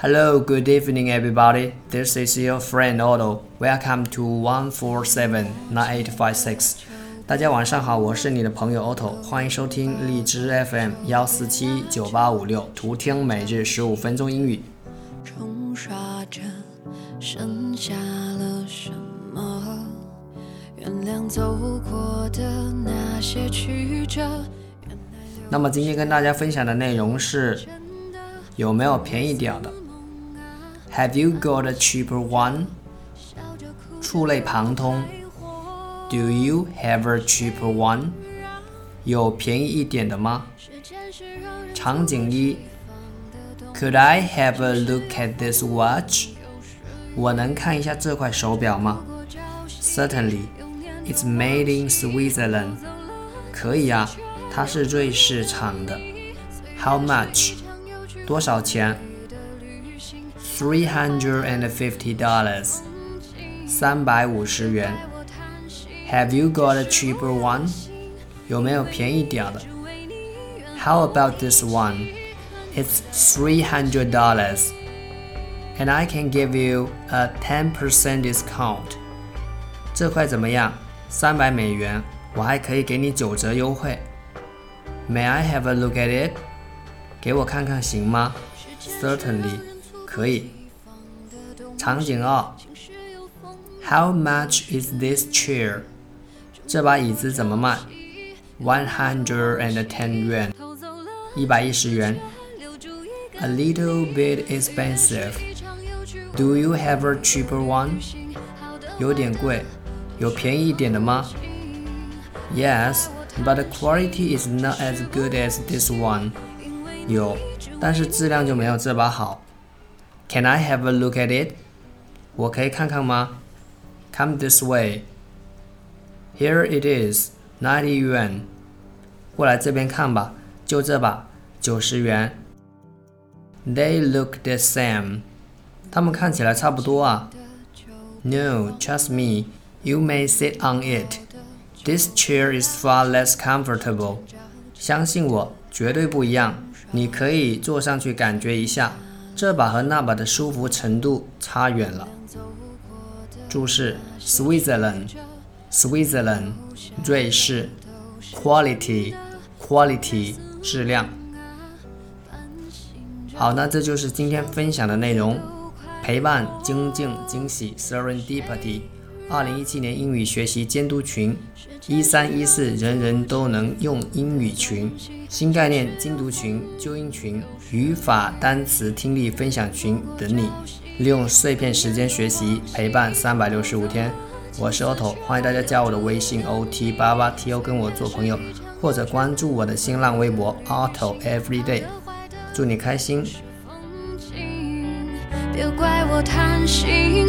Hello, good evening, everybody. This is your friend Otto. Welcome to one four seven nine eight five six. 大家晚上好，我是你的朋友 Otto，欢迎收听荔枝 FM 幺四七九八五六，图听每日十五分钟英语。冲刷着剩下了什么？原谅走过的那些曲折。那么今天跟大家分享的内容是有没有便宜点的 ？Have you got a cheaper one？触类旁通。Do you have a cheaper one？有便宜一点的吗？场景一：Could I have a look at this watch？我能看一下这块手表吗？Certainly, it's made in Switzerland。可以啊，它是瑞士产的。How much？多少钱 ？Three hundred and fifty dollars，三百五十元。Have you got a cheaper one？有没有便宜点的？How about this one? It's three hundred dollars, and I can give you a ten percent discount. 这块怎么样？三百美元，我还可以给你九折优惠。May I have a look at it？给我看看行吗？Certainly. 可以。场景二，How much is this chair？这把椅子怎么卖？One hundred and ten yuan，一百一十元。A little bit expensive. Do you have a cheaper one？有点贵，有便宜一点的吗？Yes, but the quality is not as good as this one. 有，但是质量就没有这把好。 can I have a look at it? 我可以看看吗？Come this way. Here it is, ninety yuan. 过来这边看吧，就这把，九十元。They look the same. 它们看起来差不多啊。No, trust me. You may sit on it. This chair is far less comfortable. 相信我，绝对不一样。你可以坐上去感觉一下。 这把和那把的舒服程度差远了。注释：Switzerland，Switzerland，瑞士；Quality，Quality，质量。好，那这就是今天分享的内容。陪伴、精进、惊喜，Serendipity。二零一七年英语学习监督群，一三一四人人都能用英语群，新概念精读群、纠音群、语法、单词、听力分享群等你，利用碎片时间学习，陪伴三百六十五天。我是 Otto，欢迎大家加我的微信 ot 八八 to 跟我做朋友，或者关注我的新浪微博 Otto Everyday。祝你开心。别怪我贪心，